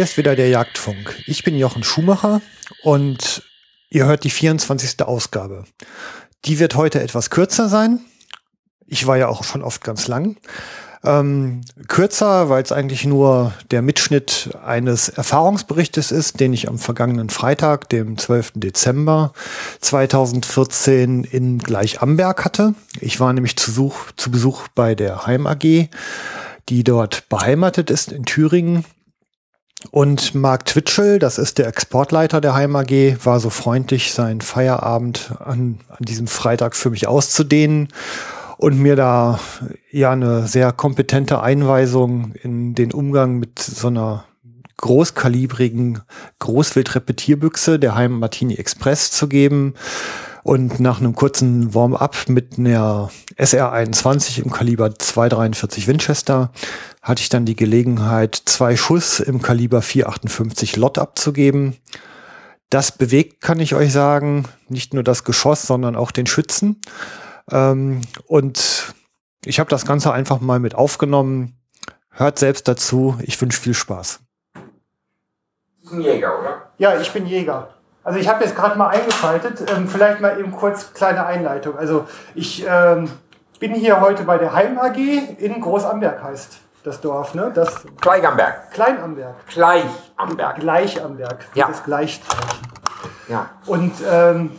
Hier ist wieder der Jagdfunk. Ich bin Jochen Schumacher und ihr hört die 24. Ausgabe. Die wird heute etwas kürzer sein. Ich war ja auch schon oft ganz lang. Ähm, kürzer, weil es eigentlich nur der Mitschnitt eines Erfahrungsberichtes ist, den ich am vergangenen Freitag, dem 12. Dezember 2014 in Gleichamberg hatte. Ich war nämlich zu, Such, zu Besuch bei der Heim AG, die dort beheimatet ist in Thüringen. Und Mark Twitchell, das ist der Exportleiter der Heim AG, war so freundlich, seinen Feierabend an, an diesem Freitag für mich auszudehnen und mir da ja eine sehr kompetente Einweisung in den Umgang mit so einer großkalibrigen Großwildrepetierbüchse der Heim Martini Express zu geben. Und nach einem kurzen Warm-up mit einer SR21 im Kaliber 243 Winchester hatte ich dann die Gelegenheit, zwei Schuss im Kaliber 458 Lot abzugeben. Das bewegt, kann ich euch sagen, nicht nur das Geschoss, sondern auch den Schützen. Ähm, und ich habe das Ganze einfach mal mit aufgenommen. Hört selbst dazu. Ich wünsche viel Spaß. Du bist ein Jäger, oder? Ja, ich bin Jäger. Also ich habe jetzt gerade mal eingeschaltet. Ähm, vielleicht mal eben kurz kleine Einleitung. Also ich ähm, bin hier heute bei der Heim AG in Großamberg heißt das Dorf, ne? Das Kleichamberg. Kleinamberg. Gleichamberg. Gleichamberg. Ja. Das Gleichzeichen. Ja. Und ähm,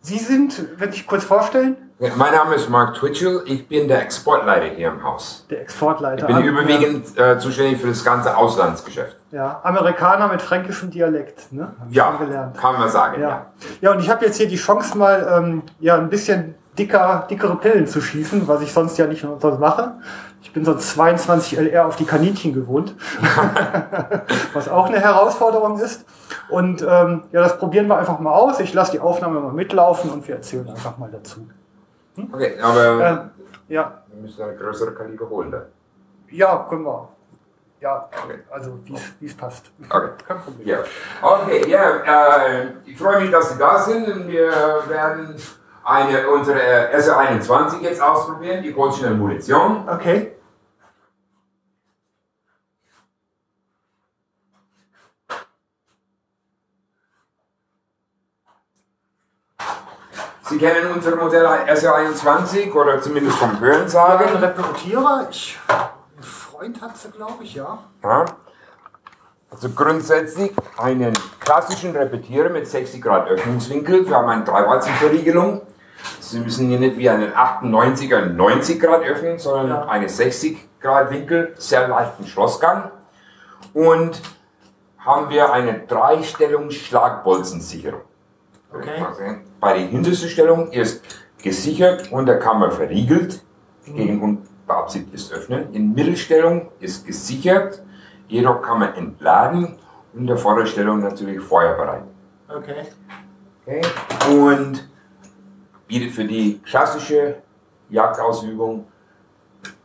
Sie sind, wenn ich kurz vorstellen, Ja, Mein Name ist Mark Twitchell. Ich bin der Exportleiter hier im Haus. der Exportleiter. Ich bin überwiegend äh, zuständig für das ganze Auslandsgeschäft. Ja, ja, Amerikaner mit fränkischem Dialekt, ne? Hab Ja, kann man sagen. Ja. Ja. ja, und ich habe jetzt hier die Chance mal ähm, ja ein bisschen dicker, dickere Pillen zu schießen, was ich sonst ja nicht sonst mache. Ich bin sonst 22 LR auf die Kaninchen gewohnt, was auch eine Herausforderung ist. Und ähm, ja, das probieren wir einfach mal aus. Ich lasse die Aufnahme mal mitlaufen und wir erzählen einfach mal dazu. Okay, aber Ähm, ja, wir müssen eine größere Kaliber holen. Dann. ja, können wir. Ja, Okay. also wie es passt. Okay. Kein Problem. Ja. Okay, ja, äh, ich freue mich, dass Sie da sind wir werden eine, unsere SR21 jetzt ausprobieren, die Holsteiner Munition. Okay. Sie kennen unser Modell SR21 oder zumindest vom Hörensagen. Repetierer, ich, ein Freund hat sie, glaube ich, ja. Ja. Also grundsätzlich einen klassischen Repetierer mit 60 Grad Öffnungswinkel. Wir haben eine 3 Verriegelung. Sie müssen hier nicht wie einen 98er 90 Grad öffnen, sondern Ja. eine 60 Grad Winkel, sehr leichten Schlossgang. Und haben wir eine Dreistellung Schlagbolzensicherung. Okay. Bei der hintersten Stellung ist gesichert und der Kammer verriegelt gegen unbeabsichtigtes Öffnen. In Mittelstellung ist gesichert, jedoch kann man entladen und in der Vorderstellung natürlich feuerbereit. Okay. Okay. Und bietet für die klassische Jagdausübung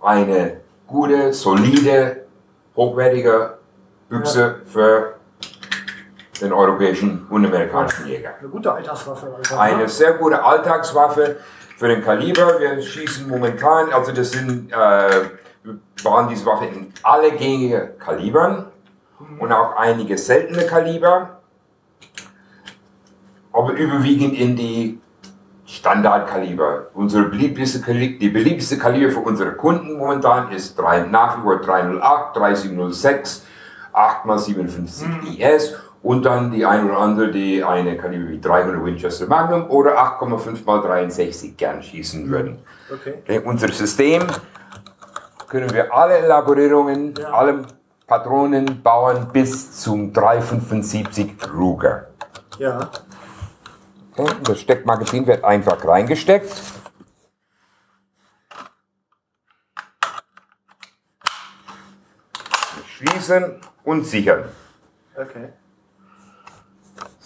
eine gute, solide, hochwertige Büchse für den europäischen und amerikanischen Jäger. Eine gute Alltagswaffe. Also, Eine ne? sehr gute Alltagswaffe für den Kaliber. Wir schießen momentan, also das sind, äh, wir bauen diese Waffe in alle gängigen Kalibern und auch einige seltene Kaliber, aber überwiegend in die Standardkaliber. Unsere beliebteste Kaliber, die beliebteste Kaliber für unsere Kunden momentan ist 3, nach wie vor 308, 3706, 8x57 IS und dann die ein oder andere, die eine Kaliber wie 300 Winchester Magnum oder 8,5x63 gern schießen würden. Okay. Unser System können wir alle Elaborierungen, Ja. alle Patronen bauen bis zum 375 Ruger. Ja. Okay, das Steckmagazin wird einfach reingesteckt. Schließen und sichern. Okay.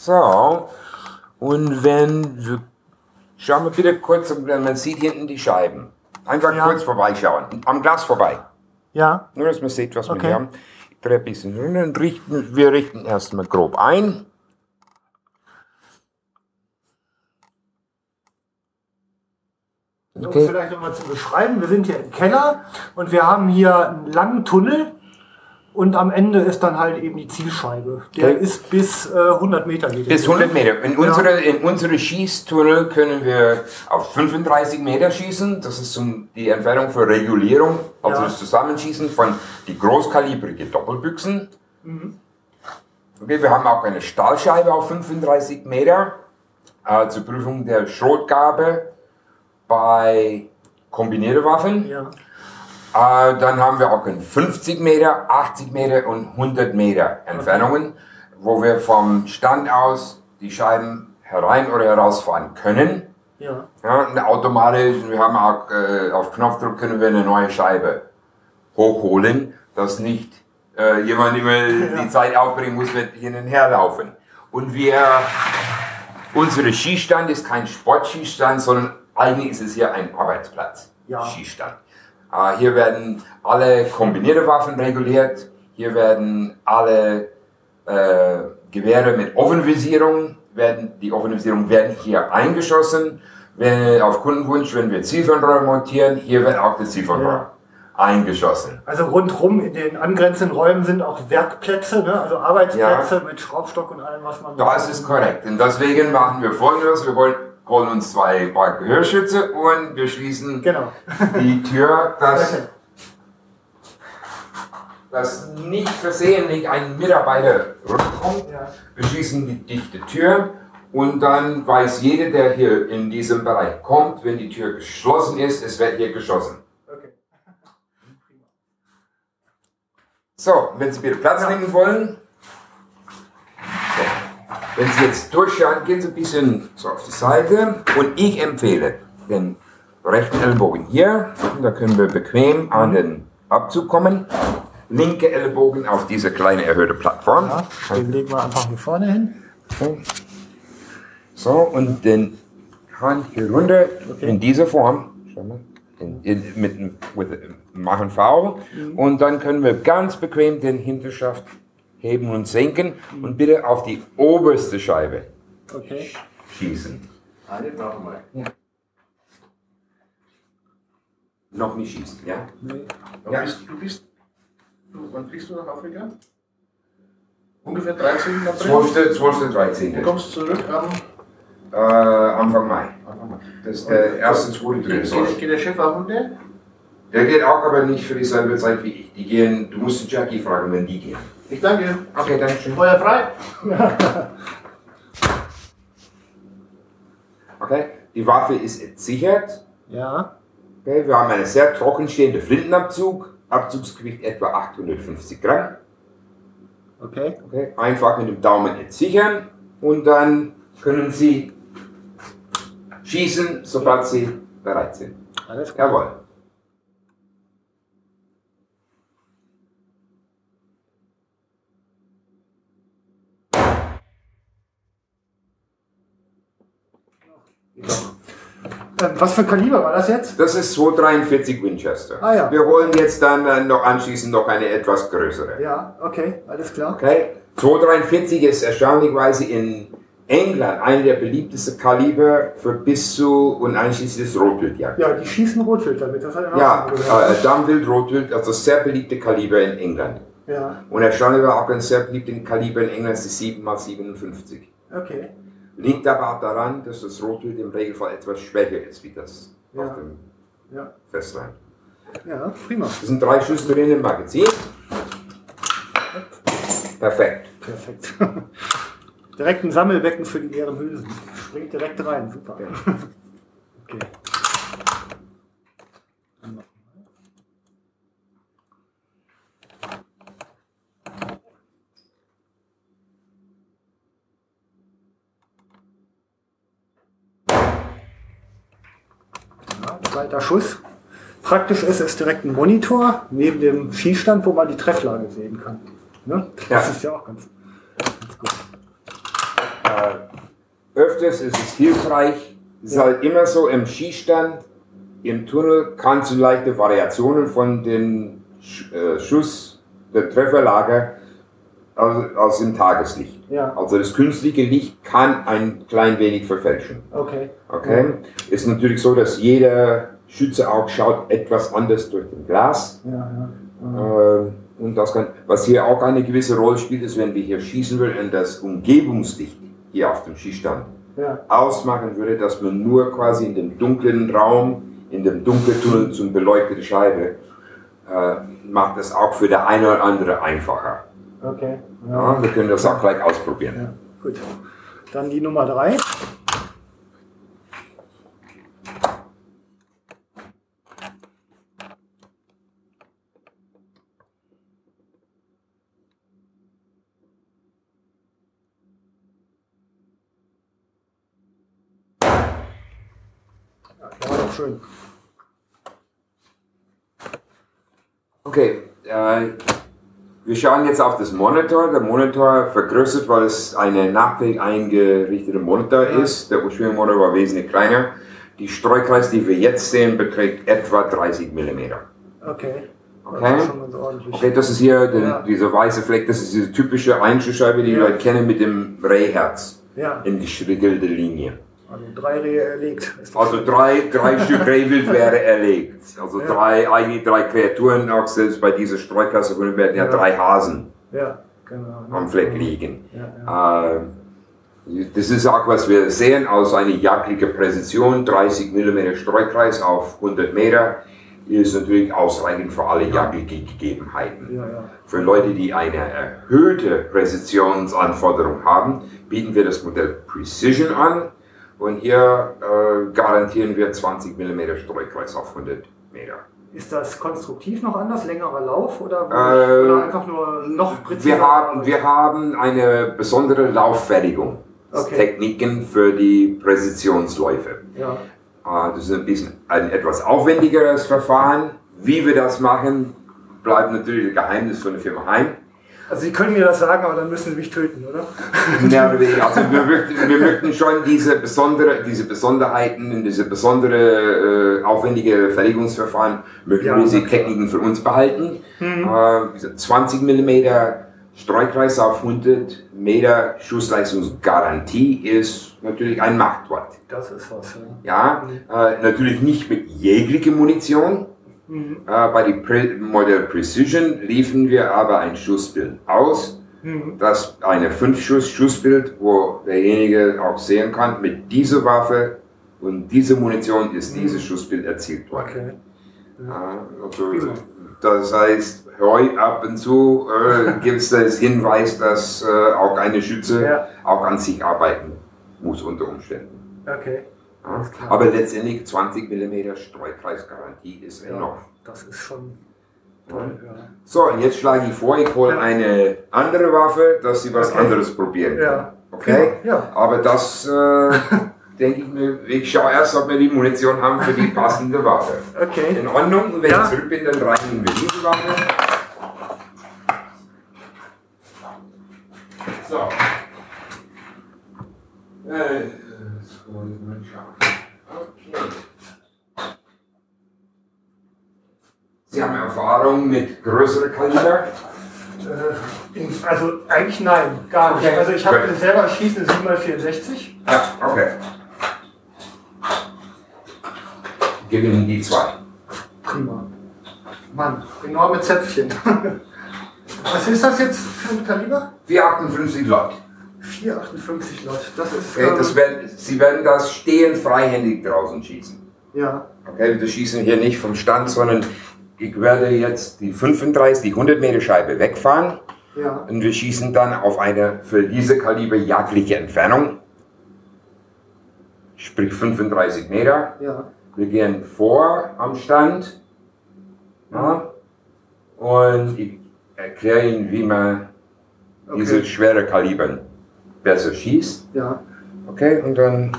So, und wenn wir, schauen wir bitte kurz, man sieht hinten die Scheiben. Einfach Ja. kurz vorbeischauen, am Glas vorbei. Ja. Nur, dass man sieht, was wir Okay. hier haben. Ich drehe ein bisschen und richten, wir richten erstmal grob ein. Um Okay. vielleicht nochmal zu beschreiben, wir sind hier im Keller und wir haben hier einen langen Tunnel und am Ende ist dann halt eben die Zielscheibe. Der Okay. ist bis äh, 100 Meter geht Bis 100 Meter. In Ja. unsere, in unsere Schießtunnel können wir auf 35 Meter schießen. Das ist zum, die Entfernung für Regulierung, also Ja. das Zusammenschießen von die großkalibrige Doppelbüchsen. Mhm. Okay, wir haben auch eine Stahlscheibe auf 35 Meter äh, zur Prüfung der Schrotgabe bei kombinierte Waffen. Ja. Äh, dann haben wir auch in 50 Meter, 80 Meter und 100 Meter Entfernungen, wo wir vom Stand aus die Scheiben herein oder herausfahren können. Ja. Ja, und automatisch, wir haben auch äh, auf Knopfdruck können wir eine neue Scheibe hochholen, dass nicht äh, jemand immer die Zeit aufbringen muss, wenn hin und her laufen. Und wir, unsere Schießstand ist kein Sportschießstand, sondern eigentlich ist es hier ein Arbeitsplatz. Ja. Schießstand. Äh, hier werden alle kombinierte Waffen reguliert. Hier werden alle äh, Gewehre mit Offenvisierung werden, die Offenvisierung werden hier eingeschossen. Wenn, auf Kundenwunsch, wenn wir Zielfernrohr montieren, hier wird auch das Zielfernrohr Ja. eingeschossen. Also rundrum in den angrenzenden Räumen sind auch Werkplätze, ne? also Arbeitsplätze mit Schraubstock und allem, was man Das ist korrekt. Und deswegen machen wir folgendes. Wir wollen, holen uns zwei Paar Gehörschütze und wir schließen Genau. die Tür, dass, dass nicht versehentlich ein Mitarbeiter rückkommt. Ja. Wir schließen die dichte Tür und dann weiß jeder, der hier in diesem Bereich kommt, wenn die Tür geschlossen ist, es wird hier geschossen. Okay. So, wenn Sie wieder Platz nehmen wollen. Wenn Sie jetzt durchschauen, gehen Sie ein bisschen so auf die Seite und ich empfehle den rechten Ellbogen hier, da können wir bequem an den Abzug kommen, linke Ellbogen auf diese kleine erhöhte Plattform. Ja, den legen wir einfach hier vorne hin. So, und den Hand hier runter Okay. in dieser Form. Schau mal. In, in, mit with, machen V. Und dann können wir ganz bequem den Hinterschaft heben und senken und bitte auf die oberste Scheibe Okay. schießen. Eine brauchen wir. Noch nicht schießen, ja? Nee. Du Ja. bist, du bist, du, wann fliegst du nach Afrika? Ungefähr 13. April. 12. 12. 13. Du kommst zurück am Äh, Anfang Mai. Anfang Mai. Das ist der erste, zweite, dritte Geht, geht, der Chef auch mit der? Der geht auch aber nicht für dieselbe Zeit wie ich. Die gehen, du musst Jackie fragen, wenn die gehen. Ich danke. Okay, danke schön. Feuer frei. Okay, die Waffe ist entsichert. Ja. Okay, wir haben einen sehr trocken stehenden Flintenabzug. Abzugsgewicht etwa 850 Gramm. Okay. Okay, einfach mit dem Daumen entsichern und dann können Sie schießen, sobald Sie bereit sind. Alles klar. Jawohl. Was für ein Kaliber war das jetzt? Das ist 243 Winchester. Ah, ja. Wir holen jetzt dann äh, noch anschließend noch eine etwas größere. Ja, okay, alles klar. Okay? 243 ist erstaunlicherweise in England eine der beliebtesten Kaliber für bis zu und einschließlich des Rotwildjagd. Ja, die schießen Rotwild damit. Das hat er auch Ja, äh, Dammwild, Rotwild, also sehr beliebte Kaliber in England. Ja, Und erstaunlicherweise auch ein sehr beliebtes Kaliber in England ist die 7x57. okay. Liegt aber auch daran, dass das Rotwild im Regelfall etwas schwächer ist wie das Ja. auf dem Ja, Festland. ja prima. Das sind drei Schuss drin im Magazin. Perfekt. Perfekt. direkt ein Sammelbecken für die leeren Hülsen. Springt direkt rein. Super. Okay. Ja, zweiter Schuss. Praktisch ist es direkt ein Monitor neben dem Schießstand, wo man die Trefflage sehen kann. Ne? Das Ja. ist ja auch ganz, ganz gut. Äh, öfters ist es hilfreich, es ist halt immer so im Schießstand, im Tunnel kannst du leichte Variationen von den Sch äh, Schuss der Trefferlage aus, aus dem Tageslicht. Ja. Also das künstliche Licht kann ein klein wenig verfälschen. Okay. Okay? Ist natürlich so, dass jeder Schütze auch schaut etwas anders durch den Glas. Ja, ja. Äh, und das kann, was hier auch eine gewisse Rolle spielt, ist, wenn wir hier schießen würden das Umgebungslicht hier auf dem Schießstand Ja. ausmachen würde, dass man nur quasi in dem dunklen Raum, in dem Dunkeltunnel zum beleuchtete Scheibe, äh, macht das auch für der eine oder andere einfacher. Okay. Ja, wir können das auch gleich ausprobieren. Gut. Dann die Nummer drei. Ja, der war doch schön. Okay, äh, wir schauen jetzt auf das Monitor. Der Monitor vergrößert, weil es eine nachträglich eingerichtete Monitor ist. Der ursprüngliche Monitor war wesentlich kleiner. Die Streukreis, die wir jetzt sehen, beträgt etwa 30 mm. Okay. Okay. Ordentlich. Okay, das ist hier der, Ja. dieser weiße Fleck, das ist diese typische Einschussscheibe, die Ja. wir kennen mit dem Rehherz Ja, in gestrickelte Linie. Also drei Rehe erlegt. Also drei, drei Stück Rehwild wäre erlegt. Also Ja. drei, eigentlich drei Kreaturen, auch selbst bei dieser Streukasse werden ja, Ja. drei Hasen Ja, genau. am Fleck liegen. Äh, Das ist auch, was wir sehen, aus einer jagdliche Präzision, 30 mm Streukreis auf 100 Meter, ist natürlich ausreichend für alle jagdliche Gegebenheiten. ja, ja. Für Leute, die eine erhöhte Präzisionsanforderung haben, bieten wir das Modell Precision an und hier äh, garantieren wir 20 mm Streukreis auf 100 Meter. Ist das konstruktiv noch anders, längerer Lauf oder, Äh, oder einfach nur noch präziser? Wir haben, wir haben eine besondere Lauffertigung. Okay. Techniken für die Präzisionsläufe. Ja, Äh, Das ist ein bisschen ein etwas aufwendigeres Verfahren. Wie wir das machen, bleibt natürlich ein Geheimnis von der Firma Heim. Also Sie können mir das sagen, aber dann müssen Sie mich töten, oder? Weniger. Also wir möchten, wir möchten schon diese, besondere, diese Besonderheiten und diese besondere äh, aufwendige Fertigungsverfahren, möchten Ja, wir diese. Techniken für uns behalten. Mhm. Äh, wie gesagt, 20 mm Streukreis auf 100 Meter Schussleistungsgarantie ist natürlich ein Machtwort. Das ist was. Ja. Ja, äh, natürlich nicht mit jeglicher Munition. Mhm. Äh, bei dem Pre Modell Precision liefen wir aber ein Schussbild aus. Mhm. Das eine 5-Schuss-Schussbild, wo derjenige auch sehen kann, mit dieser Waffe und dieser Munition ist dieses Schussbild erzielt worden. Okay. Ja, also, das heißt, heu ab und zu äh, gibt es das Hinweis, dass äh, auch eine Schütze Ja. auch an sich arbeiten muss unter Umständen. Okay. Aber letztendlich 20 mm Streukreisgarantie ist enorm. Ja, das ist schon toll. Ja. So, und jetzt schlage ich vor, ich hole eine andere Waffe, dass Sie was Okay. anderes probieren können. Ja. Okay? Ja. Aber das äh, denke ich mir, ich schaue erst, ob wir die Munition haben für die passende Waffe. Okay. In Ordnung, und wenn Ja. ich zurück bin, dann reinigen wir diese Waffe. So. Äh, wollen wir mal schauen. Okay. Sie haben Erfahrung mit größeren Kaliber? Äh, Also eigentlich nein, gar nicht. Okay. Also ich habe selber schießen 7x64. Ja, okay. Gebe Ihnen die zwei. Prima. Mann, enorme Zäpfchen. Was ist das jetzt für ein Kaliber? 458 Lot. 458 Lot. Das ist. Okay, ähm, das werden, Sie werden das stehend freihändig draußen schießen. ja. Okay, wir schießen hier nicht vom Stand, sondern ich werde jetzt die 35, die 100 Meter Scheibe wegfahren Ja. und wir schießen dann auf eine für diese Kaliber jagdliche Entfernung. Sprich 35 Meter. Ja. Wir gehen vor am Stand. Ja, und ich erkläre Ihnen, wie man diese Okay. schwere Kalibern besser schießt. Ja. Okay, und dann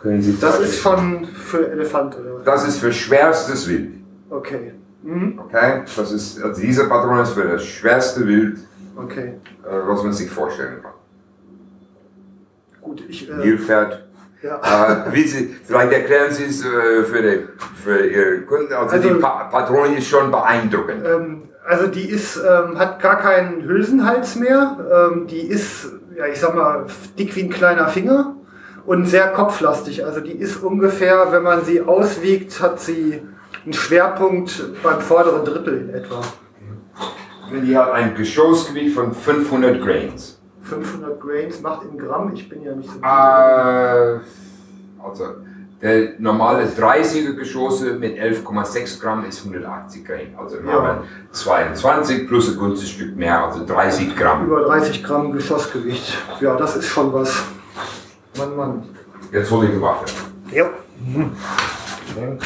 können Sie Das ist von für Elefant oder? Das ist für schwerstes Wild. Okay. Mhm. Okay? Das ist, also diese Patron ist für das schwerste Wild, Okay. äh, was man sich vorstellen kann. Gut, ich. Äh, Nilpferd. ja. Äh, wie Sie, vielleicht erklären Sie es äh, für, die, für Ihre Kunden. Also, Also- die pa Patrone ist schon beeindruckend. Ähm, also die ist, ähm, hat gar keinen Hülsenhals mehr. Ähm, die ist, ja ich sag mal, dick wie ein kleiner Finger und sehr kopflastig. Also die ist ungefähr, wenn man sie auswiegt, hat sie einen Schwerpunkt beim vorderen Drittel in etwa. Die hat ein Geschossgewicht von 500 Grains. 500 Grains macht in Gramm, ich bin ja nicht so. Äh, also, der normale 30er Geschosse mit 11,6 Gramm ist 180 Gramm. Also wir Ja. haben 22 plus ein gutes Stück mehr, also 30 Gramm. Über 30 Gramm Geschossgewicht. Ja, das ist schon was. Mann, Mann. Jetzt hole ich eine Waffe. Ja.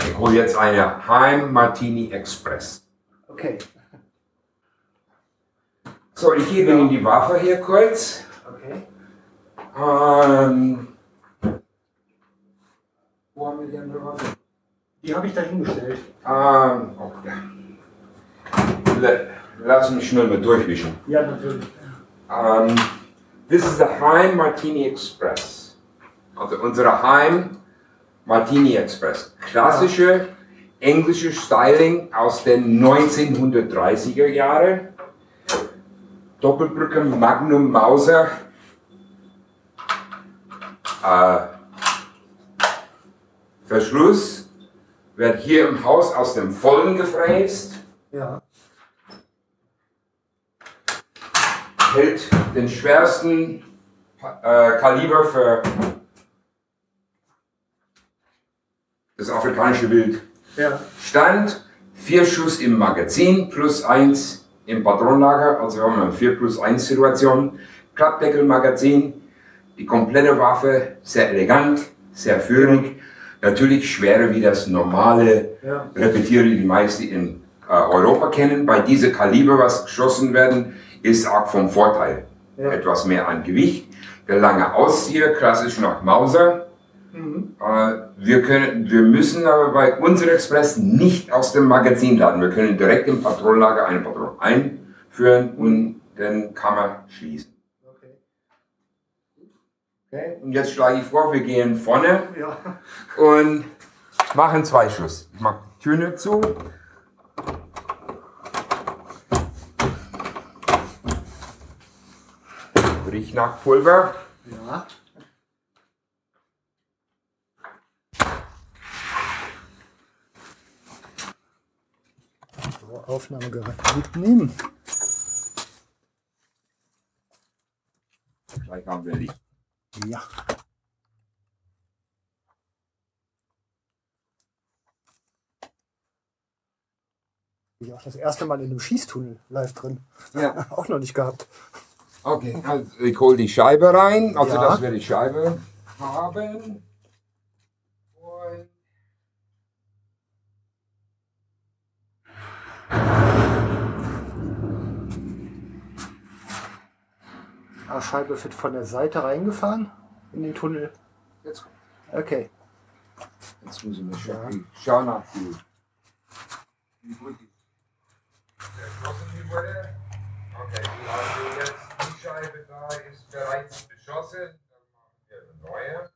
Ich hole jetzt eine Heim Martini Express. Okay. So, ich gebe Ihnen die Waffe hier kurz. Okay. Ähm, wo haben wir die andere Waffe? Die habe ich da hingestellt. Ähm. Le- Lass mich schnell mal durchwischen. Ja, natürlich. Um, this is the Heim Martini Express. Also unsere Heim Martini Express. Klassische englische Styling aus den 1930er Jahren. Doppelbrücke Magnum Mauser. Äh, Verschluss wird hier im Haus aus dem Vollen gefräst. Ja. hält den schwersten äh, Kaliber für das afrikanische Wild Ja. stand. Vier Schuss im Magazin plus eins im Patronenlager, also wir haben eine 4 plus 1 Situation. Klappdeckelmagazin, die komplette Waffe, sehr elegant, sehr führig. Natürlich schwerer wie das normale Ja. Repetiere, die die meisten in äh, Europa kennen. Bei diesem Kaliber, was geschossen werden, ist auch vom Vorteil. Ja. Etwas mehr an Gewicht. Der lange Auszieher, klassisch nach Mauser. Mhm. Äh, wir, können, wir müssen aber bei unserem Express nicht aus dem Magazin laden. Wir können direkt im Patronenlager eine Patrone einführen und dann kann man schließen. Okay. Und jetzt schlage ich vor, wir gehen vorne Ja. und machen zwei Schuss. Ich mache die Tür nicht zu. Riecht nach Pulver. Ja. So, Aufnahmegerät mitnehmen. Gleich haben wir Licht. Ja. Ich auch das erste Mal in einem Schießtunnel live drin. Ja. Auch noch nicht gehabt. Okay, also ich hole die Scheibe rein, also Ja. dass wir die Scheibe haben. Ah, Scheibe wird von der Seite reingefahren in den Tunnel. jetzt, Okay. jetzt muss ich mal schauen. Nach die erschossen die wurde. Okay, die haben wir jetzt. Die Scheibe da ist bereits beschossen. Dann machen wir eine neue.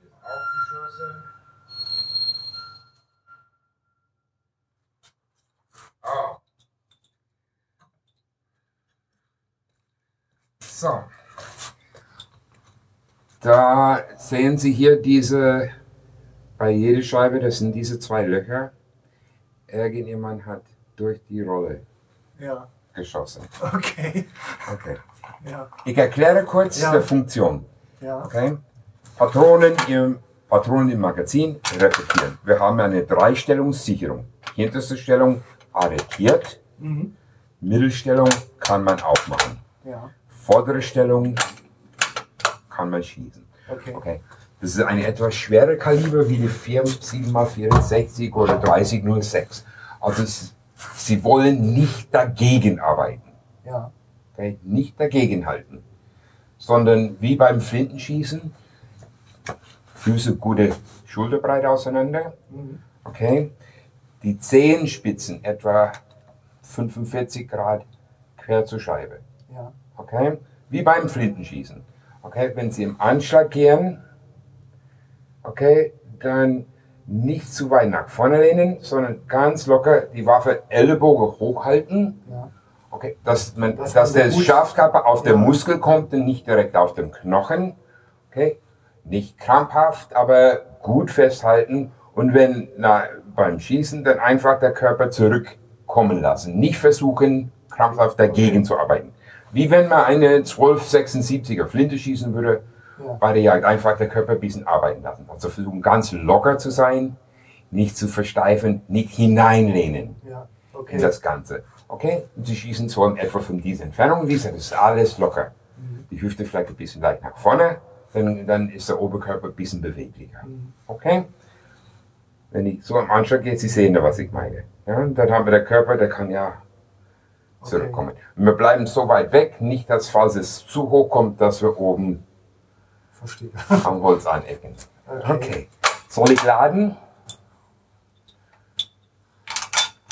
Die ist auch geschossen. Oh. So. Da sehen Sie hier diese, bei jeder Scheibe, das sind diese zwei Löcher. Irgendjemand hat durch die Rolle Ja. geschossen. Okay. Okay. Ja. Ich erkläre kurz Ja. die Funktion. Ja. Okay? Patronen im, Patronen im Magazin repetieren. Wir haben eine Dreistellungssicherung. Hinterste Stellung arretiert. Mhm. Mittelstellung kann man aufmachen. Ja. Vordere Stellung kann man schießen. Okay. Okay. Das ist eine etwas schwere Kaliber wie die 7x64 oder 3006. Also es, sie wollen nicht dagegen arbeiten. Ja. Okay? Nicht dagegen halten. Sondern wie beim Flintenschießen, Füße gute Schulterbreit auseinander. Mhm. Okay? Die Zehenspitzen etwa 45 Grad quer zur Scheibe. Ja. Okay? Wie beim Flintenschießen. Okay? Wenn Sie im Anschlag gehen, okay, dann nicht zu weit nach vorne lehnen, sondern ganz locker die Waffe Ellenbogen hochhalten. Ja. Okay, dass, man, Dass dass, der den Mus- Schaftkörper auf den Ja. Muskel kommt und nicht direkt auf den Knochen. Okay, nicht krampfhaft, aber gut festhalten. Und wenn na, beim Schießen dann einfach der Körper zurückkommen lassen. Nicht versuchen, krampfhaft dagegen zu arbeiten. Wie wenn man eine 1276er Flinte schießen würde, Ja. bei der Jagd einfach der Körper ein bisschen arbeiten lassen. Also versuchen ganz locker zu sein, nicht zu versteifen, nicht hineinlehnen Ja, in okay. das Ganze. Okay? Und sie schießen so in etwa von dieser Entfernung. Wie gesagt, das ist alles locker. Die Hüfte vielleicht ein bisschen leicht nach vorne, dann, dann ist der Oberkörper ein bisschen beweglicher. Okay? Wenn ich so am Anschlag gehe, Sie sehen da, was ich meine. Ja, dann haben wir der Körper, der kann ja zurückkommen. Und wir bleiben so weit weg, nicht, dass falls es zu hoch kommt, dass wir oben Verstehe. am Holz anecken. Okay. Soll ich laden?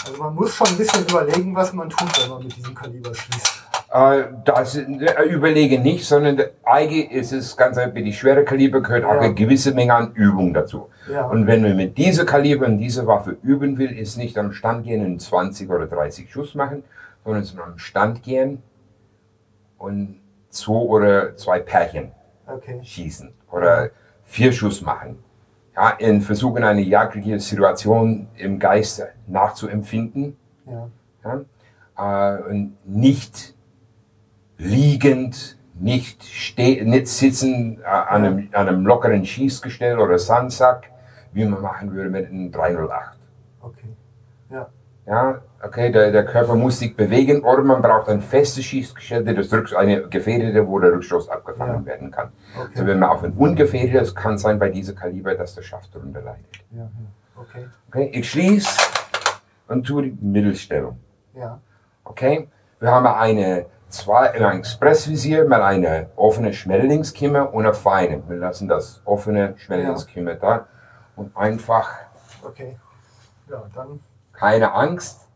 Also man muss schon ein bisschen überlegen, was man tut, wenn man mit diesem Kaliber schießt. Äh, das äh, überlege nicht, sondern der- eigentlich ist es ganz einfach, die schwere Kaliber gehört auch Ja. eine gewisse Menge an Übung dazu. Ja. Und wenn man mit dieser Kaliber und dieser Waffe üben will, ist nicht am Stand gehen und 20 oder 30 Schuss machen, sondern ist am Stand gehen und zwei oder zwei Pärchen Okay. schießen oder vier Schuss machen. Ja, in versuchen eine jagdliche Situation im Geiste nachzuempfinden Ja. ja, äh, und nicht liegend, nicht, ste nicht sitzen äh, an, einem, an einem lockeren Schießgestell oder Sandsack, wie man machen würde mit einem 308. Ja. Ja, okay, der, der Körper muss sich bewegen oder man braucht ein festes Schießgestell, das Rücks eine gefährdete, wo der Rückstoß abgefangen Ja. werden kann. Okay. Also wenn man auf ein ungefährdetes, kann sein bei diesem Kaliber, dass der Schaft darunter leidet. Ja. ja. Okay. Okay, ich schließe und tue die Mittelstellung. Ja. Okay, wir haben eine zwei, ein Expressvisier mit einer offenen Schmetterlingskimmer und einer feinen. Wir lassen das offene Schmetterlingskimmer da und einfach Okay. Ja, dann. Keine Angst.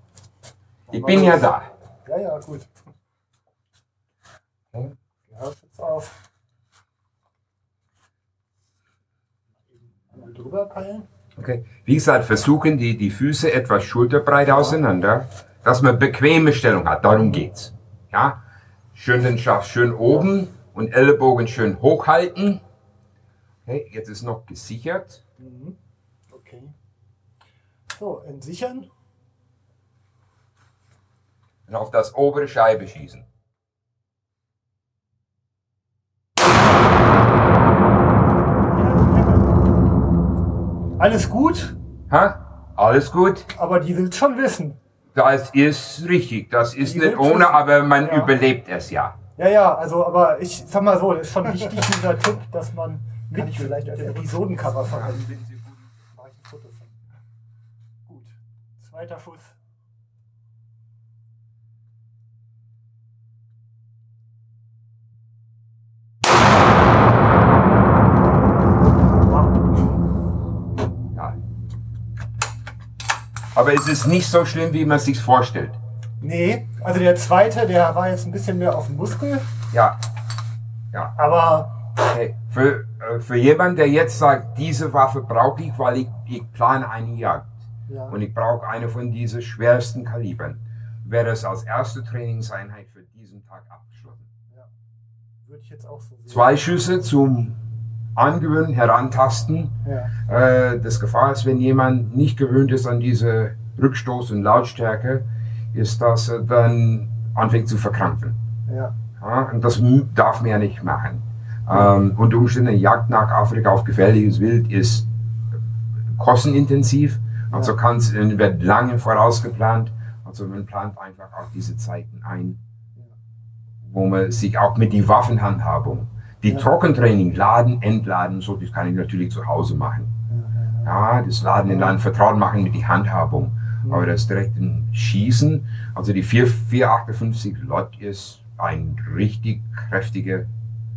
Ich bin ja da. Ja, ja, gut. Okay. Ja, jetzt auf. Einmal drüber peilen. Okay. Wie gesagt, versuchen die, die Füße etwas schulterbreit auseinander, dass man bequeme Stellung hat. Darum geht's. Ja. Schön den Schaft schön oben und Ellenbogen schön hochhalten. Okay, jetzt ist noch gesichert. Mhm. Okay. So, entsichern. Und auf das obere Scheibe schießen. Alles gut, Ha? Alles gut? aber die will schon wissen. Das ist richtig. Das ist Die nicht ohne, wissen. aber man Ja. überlebt es ja. Ja, ja, also, aber ich sag mal so, das ist schon wichtig, dieser Tipp, dass man mit ich vielleicht als Episodencover verwenden. Mach ich ein Foto von. Gut. Zweiter Schuss. Aber es ist nicht so schlimm, wie man sich vorstellt. Nee, also der zweite, der war jetzt ein bisschen mehr auf dem Muskel, Ja. Ja. aber Hey, für, äh, für jemanden, der jetzt sagt, diese Waffe brauche ich, weil ich, ich plane eine Jagd ja, und ich brauche eine von diesen schwersten Kalibern, wäre das als erste Trainingseinheit für diesen Tag abgeschlossen. würde ich jetzt auch so sehen. Zwei Schüsse zum Angewöhnen, Herantasten. Ja, Äh, das Gefahr ist, wenn jemand nicht gewöhnt ist an diese Rückstoß und Lautstärke, ist, dass er dann anfängt zu verkrampfen. ja, Ja, und das darf man ja nicht machen. Ähm, unter Umständen Jagd nach Afrika auf gefährliches Wild ist kostenintensiv, also kann's, äh, wird lange vorausgeplant. Also man plant einfach auch diese Zeiten ein, wo man sich auch mit die Waffenhandhabung, die Ja. Trockentraining, Laden, Entladen, so, das kann ich natürlich zu Hause machen. Ja, das Laden in Laden vertraut machen mit die Handhabung. Aber das direkte Schießen, also die 4, 458 Lot ist ein richtig kräftige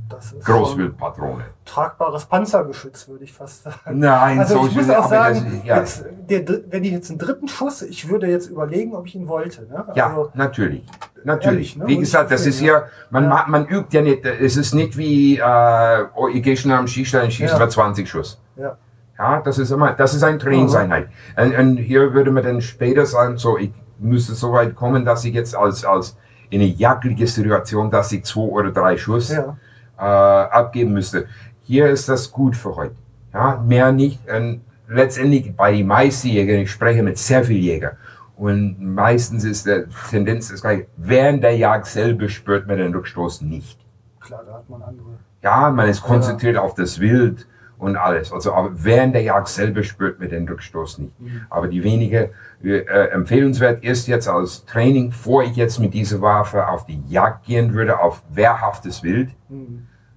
das ist schon Großwildpatrone. tragbares Panzergeschütz, würde ich fast sagen. Nein, Also ich muss auch sagen, das, ja, jetzt, der, wenn ich jetzt einen dritten Schuss, ich würde jetzt überlegen, ob ich ihn wollte. Ne? ja, Also, natürlich. Natürlich. Ehrlich, ne? Wie gesagt, das ist ja, man, Ja. ma- man übt ja nicht, es ist nicht wie, äh, oh, ich gehe schnell am Schießstand und schieße Ja. mal 20 Schuss. ja, Ja, das ist immer, das ist eine Trainingseinheit. Und, und hier würde man dann später sagen, so, ich müsste so weit kommen, dass ich jetzt als, als in eine jagdliche Situation, dass ich zwei oder drei Schuss ja, äh, abgeben müsste. Hier ist das gut für heute. Ja, mehr nicht. Und letztendlich bei den meisten Jägern, ich spreche mit sehr vielen Jägern, und meistens ist der Tendenz das gleiche. Während der Jagd selber spürt man den Rückstoß nicht. Klar, da hat man andere. Ja, man ist konzentriert auf das Wild und alles. Also aber während der Jagd selber spürt man den Rückstoß nicht. Aber die wenige äh, empfehlenswert ist jetzt als Training, bevor ich jetzt mit dieser Waffe auf die Jagd gehen würde, auf wehrhaftes Wild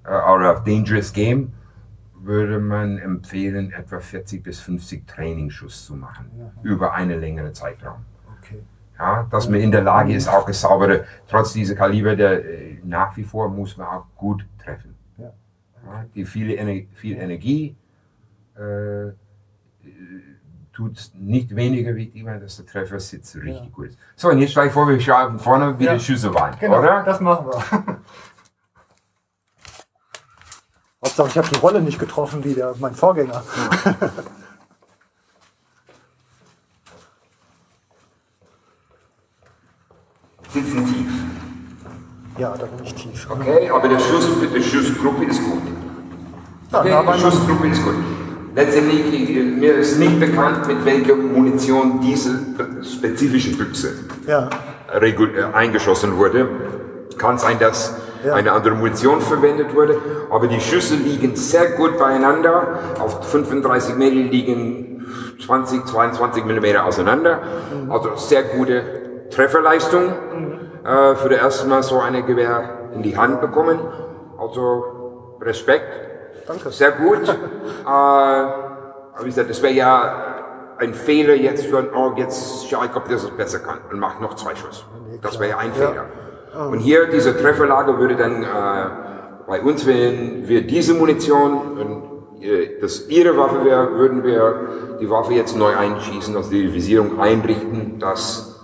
äh, oder auf Dangerous Game, würde man empfehlen, etwa 40 bis 50 Trainingsschuss zu machen über eine längere Zeitraum. Okay. Ja, dass man in der Lage ist, auch das saubere, trotz dieser Kaliber, der, äh, nach wie vor muss man auch gut treffen. Ja, die viele Ener viel Energie äh, tut nicht weniger wichtig, dass der Treffersitz richtig Ja. gut ist. So, und jetzt stelle ich vor, wir schauen vorne, wie Ja. die Schüsse waren, Genau, oder? das machen wir. Hauptsache, ich habe die Rolle nicht getroffen wie der, mein Vorgänger. Sitzen tief. Ja, da bin ich tief. Okay, aber der Schuss, die Schussgruppe ist gut. Ja, die beieinander. Schussgruppe ist gut. Letztendlich, äh, mir ist nicht bekannt, mit welcher Munition diese spezifische Büchse Ja, äh, eingeschossen wurde. Kann sein, dass Ja. eine andere Munition verwendet wurde, aber die Schüsse liegen sehr gut beieinander. Auf 35 Meter liegen 20, 22 Millimeter auseinander. Also sehr gute Trefferleistung. Äh, für das erste Mal so eine Gewehr in die Hand bekommen. Also Respekt. Danke. Sehr gut. äh, aber wie gesagt, das wäre ja ein Fehler jetzt für, oh, jetzt schau ich, ob das es besser kann und mach noch zwei Schuss. Das wäre ja ein Fehler. Und hier, diese Trefferlage würde dann, äh, bei uns, wenn wir diese Munition, wenn äh, das ihre Waffe wäre, würden wir die Waffe jetzt neu einschießen, also die Visierung einrichten, dass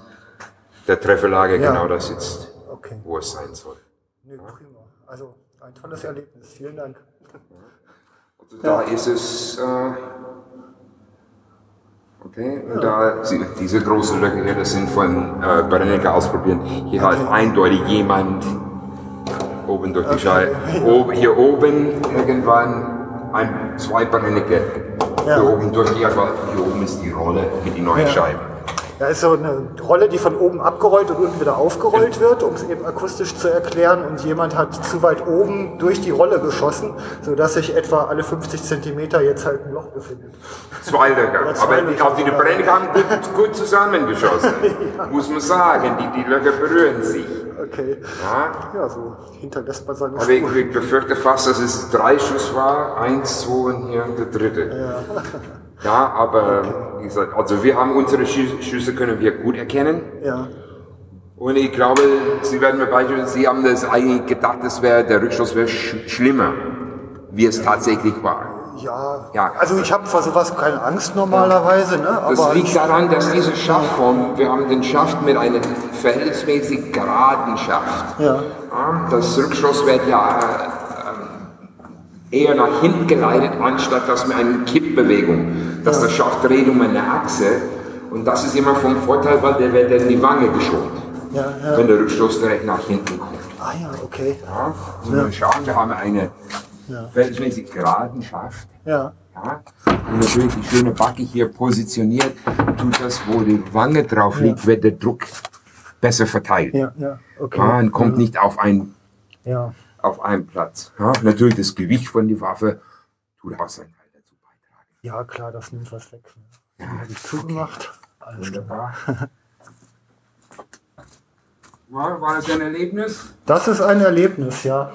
der Trefferlage Ja. genau das sitzt, okay. wo es sein soll. Nee, prima. Also ein tolles Erlebnis. Vielen Dank. Also da ist es, äh, okay, und da, sie- diese großen Löcher hier, das sind von äh, Brennecker ausprobieren. Hier hat eindeutig jemand oben durch die Scheibe, hier oben irgendwann ein, zwei. Ja. Hier oben durch die, aber hier oben ist die Rolle mit den neuen Ja. Scheiben. Ja, ist so eine Rolle, die von oben abgerollt und unten wieder aufgerollt wird, um es eben akustisch zu erklären. Und jemand hat zu weit oben durch die Rolle geschossen, sodass sich etwa alle 50 Zentimeter jetzt halt ein Loch befindet. Zwei Löcher. zwei Aber die, Löcher auch die haben gut, gut zusammengeschossen. Muss man sagen. Die, die Löcher berühren sich. Okay. Ja. Ja, so hinterlässt man seine Aber ich, ich befürchte fast, dass es drei Schuss war, eins, zwei und hier der dritte. Ja, aber wie gesagt, also wir haben unsere Schü- Schüsse können wir gut erkennen. Ja, Und ich glaube, Sie werden mir beispielsweise, Sie haben das eigentlich gedacht, das wäre, der Rückschuss wäre sch schlimmer, wie es tatsächlich war. ja. Ja. Also ich habe vor sowas keine Angst normalerweise, ne? Das aber liegt daran, dass diese Schaftform, wir haben den Schaft mit einem verhältnismäßig geraden Schaft. ja, Ja, das Rückstoß wird ja ähm, eher nach hinten geleitet, anstatt dass mit einer Kippbewegung, dass der Schaft dreht um eine Achse. Und das ist immer vom Vorteil, weil der wird in die Wange geschont, ja, ja. wenn der Rückstoß direkt nach hinten kommt. Ah ja, okay. Ja, also wir schauen, wir haben eine verhältnismäßig geraden Schaft. Ja, Ja, und natürlich die schöne Backe hier positioniert, tut das, wo die Wange drauf liegt, wird der Druck besser verteilt. ja, ja, okay. Ja, und kommt nicht auf ein Ja, auf einem Platz. Ja, natürlich das Gewicht von der Waffe tut auch seinen Teil dazu beitragen. ja klar, das nimmt was weg. Ne? Ja, habe ich zugemacht. Alles klar. Wunderbar. War, war das ein Erlebnis? Das ist ein Erlebnis, ja.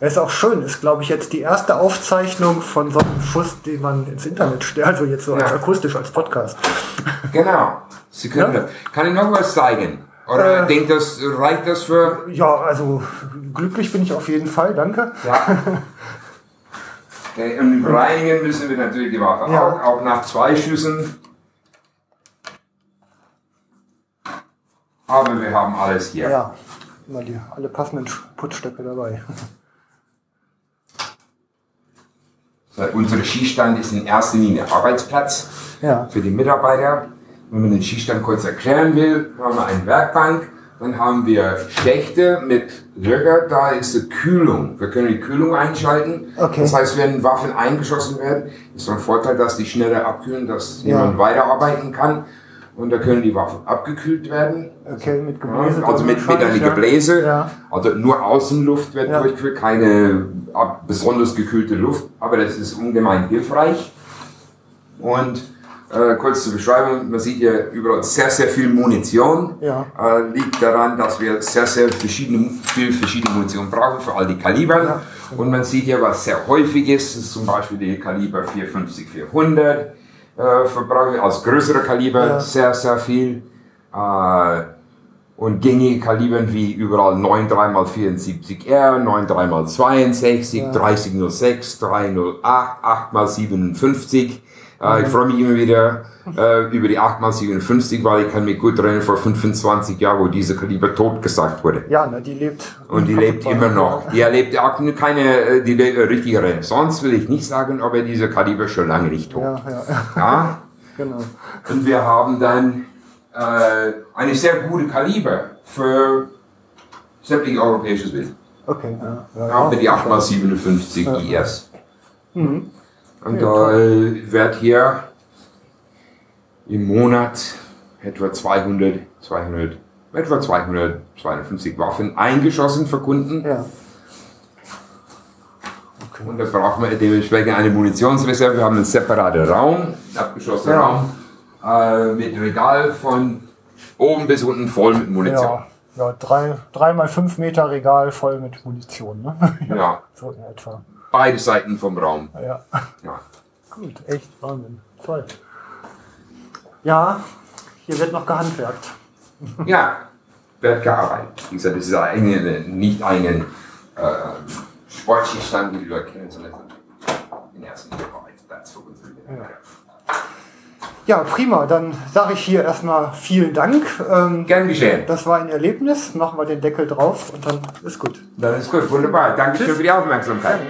Es ist auch schön, ist glaube ich jetzt die erste Aufzeichnung von so einem Schuss, den man ins Internet stellt, also jetzt so als Ja. akustisch, als Podcast. Genau. Sie können Ja. das. Kann ich noch was zeigen? Oder Äh. denkt das, reicht das für? Ja, also glücklich bin ich auf jeden Fall, danke. Ja. Okay, und reinigen müssen wir natürlich die Waffe Ja. auch, auch nach zwei Schüssen. Aber wir haben alles hier. Ja, immer die, alle passenden Putzstöcke dabei. So, Unser Schießstand ist in erster Linie Arbeitsplatz Ja, für die Mitarbeiter. Wenn man den Schießstand kurz erklären will, haben wir eine Werkbank. Dann haben wir Schächte mit Löcher, da ist die Kühlung. Wir können die Kühlung einschalten. Okay. Das heißt, wenn Waffen eingeschossen werden, ist so ein Vorteil, dass die schneller abkühlen, dass Ja. jemand weiterarbeiten kann. Und da können die Waffen abgekühlt werden. Okay, mit Ja, Gebläse. also mit, mit einer Gebläse. Ja. Also nur Außenluft wird Ja. durchgeführt, keine besonders gekühlte Luft. Aber das ist ungemein hilfreich. Und äh, kurz zur Beschreibung, man sieht hier überall sehr, sehr viel Munition. Ja. Äh, liegt daran, dass wir sehr, sehr verschiedene, viel verschiedene Munition brauchen für all die Kaliber. Ja. Und man sieht hier, was sehr häufig ist, ist zum Beispiel die Kaliber 450, 400. Äh, verbrauchen wir als größere Kaliber Ja. sehr, sehr viel. Äh, und gängige Kalibern wie überall 93x74R, 93x62, Ja. 3006, 308, 8x57. Äh, ich freue mich immer wieder äh, über die 8x57, weil ich kann mich gut erinnern vor 25 Jahren, wo diese Kaliber totgesagt wurde. Ja, ne, die lebt. Und die lebt immer noch. Die erlebt auch keine, äh, die lebt eine richtige Renaissance, will ich nicht sagen, aber diese Kaliber schon lange nicht tot. Ja, ja, Ja? genau. Und wir haben dann äh, eine sehr gute Kaliber für sämtliche europäisches Wild. Okay, ja. ja, Ja, mit die 8x57 IS. Mhm. Und da äh, wird hier im Monat etwa 200, 200, etwa 200, 250 Waffen eingeschossen für Kunden. Ja. Und da braucht man dementsprechend eine Munitionsreserve. Wir haben einen separaten Raum, abgeschlossenen Ja. Raum, äh, mit Regal von oben bis unten voll mit Munition. Ja, ja drei, drei mal fünf Meter Regal voll mit Munition. Ne? Ja. So in etwa. Beide Seiten vom Raum. Ja. Ja. Gut, echt Wahnsinn. Toll. Ja, hier wird noch gehandwerkt. Ja, wird gearbeitet. Wie gesagt, das ist eine, nicht einen äh, Sportschießstand, wie wir kennen, sondern in erster Linie Arbeitsplatz für unsere. Ja, prima. Dann sage ich hier erstmal vielen Dank. Ähm, Gern geschehen. das war ein Erlebnis. Machen wir den Deckel drauf und dann ist gut. Dann ist gut, wunderbar. Dankeschön für die Aufmerksamkeit.